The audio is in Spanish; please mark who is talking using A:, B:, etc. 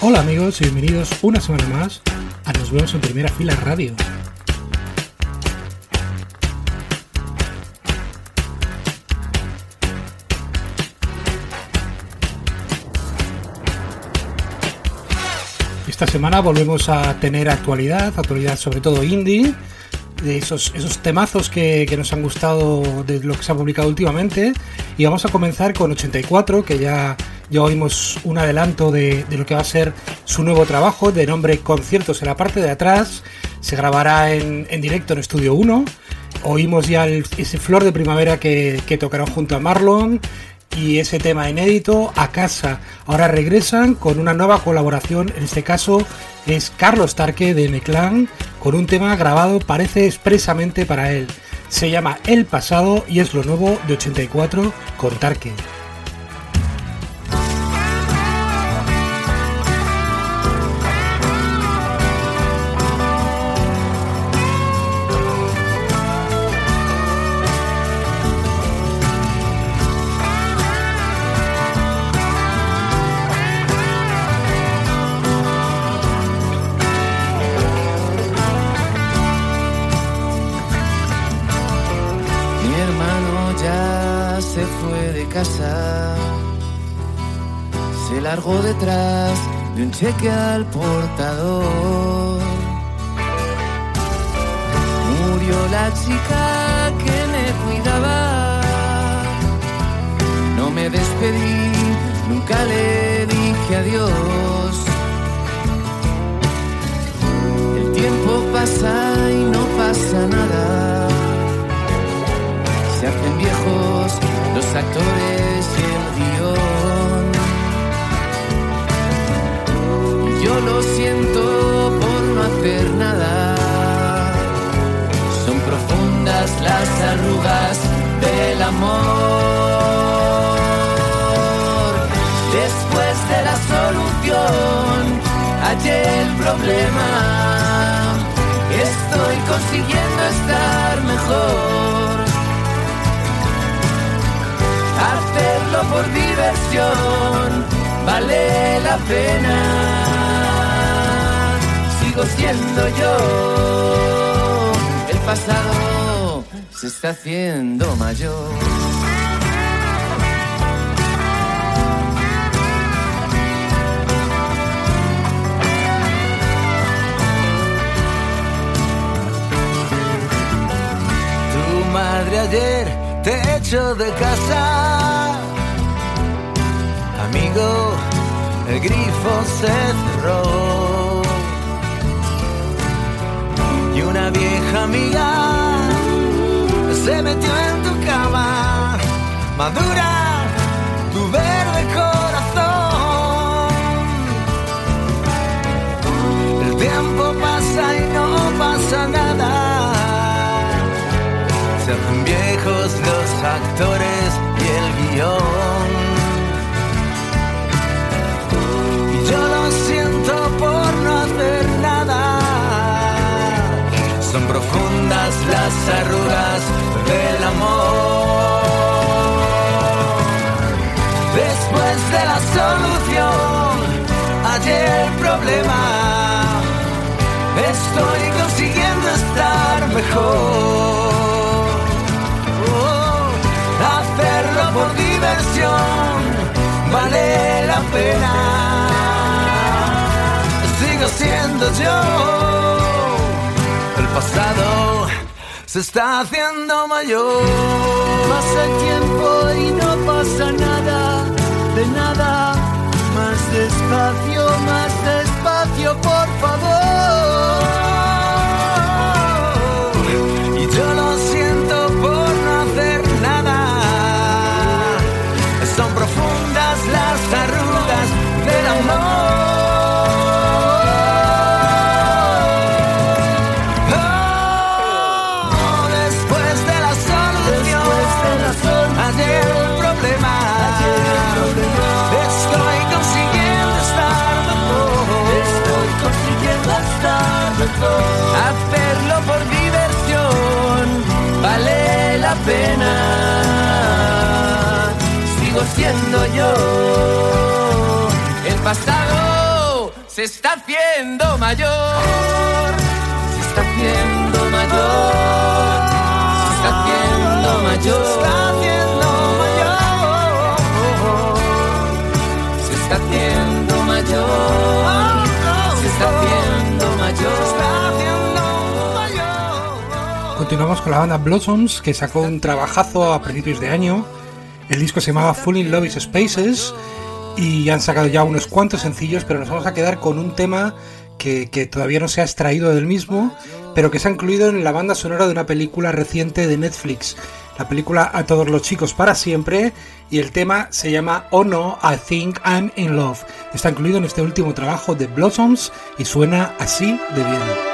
A: Hola amigos y bienvenidos una semana más a Nos vemos en Primera Fila Radio. Esta semana volvemos a tener actualidad, actualidad sobre todo indie, de esos, esos temazos que, que nos han gustado de lo que se ha publicado últimamente. Y vamos a comenzar con 84, que ya, ya oímos un adelanto de, de lo que va a ser su nuevo trabajo, de nombre Conciertos en la parte de atrás. Se grabará en, en directo en Estudio 1. Oímos ya el- ese flor de primavera que, que tocaron junto a Marlon y ese tema inédito a casa. Ahora regresan con una nueva colaboración, en este caso es Carlos Tarque de Meclán, con un tema grabado parece expresamente para él. Se llama El pasado y es lo nuevo de 84 con Tarque.
B: Se fue de casa, se largó detrás de un cheque al portador. Murió la chica que me cuidaba, no me despedí, nunca le dije adiós. Amor. Después de la solución, hallé el problema. Estoy consiguiendo estar mejor hacerlo por diversión vale la pena. Sigo siendo yo, el pasado se está haciendo mayor. Tu madre ayer te echó de casa. Amigo, el grifo se cerró. Y una vieja amiga metió en tu cama. Madura tu verde corazón. El tiempo pasa y no pasa nada. Se hacen viejos los actores y el guion. Y yo lo siento por no hacer nada. Son profundas las arrugas Oh, hacerlo por diversión vale la pena. Sigo siendo yo. El pasado se está haciendo mayor. Pasa el tiempo y no pasa nada, de nada. Más despacio, más Sigo siendo yo. El pasado. Se está haciendo mayor. Se está haciendo mayor. Se está haciendo mayor. Se está haciendo mayor. Se está haciendo mayor. Se está haciendo mayor.
C: Continuamos con la banda Blossoms, que sacó un trabajazo a principios de año. El disco se llamaba Full in Love is Spaces y han sacado ya unos cuantos sencillos, pero nos vamos a quedar con un tema que, que todavía no se ha extraído del mismo, pero que se ha incluido en la banda sonora de una película reciente de Netflix, la película A todos los chicos para siempre, y el tema se llama Oh No, I Think I'm in Love. Está incluido en este último trabajo de Blossoms y suena así de bien.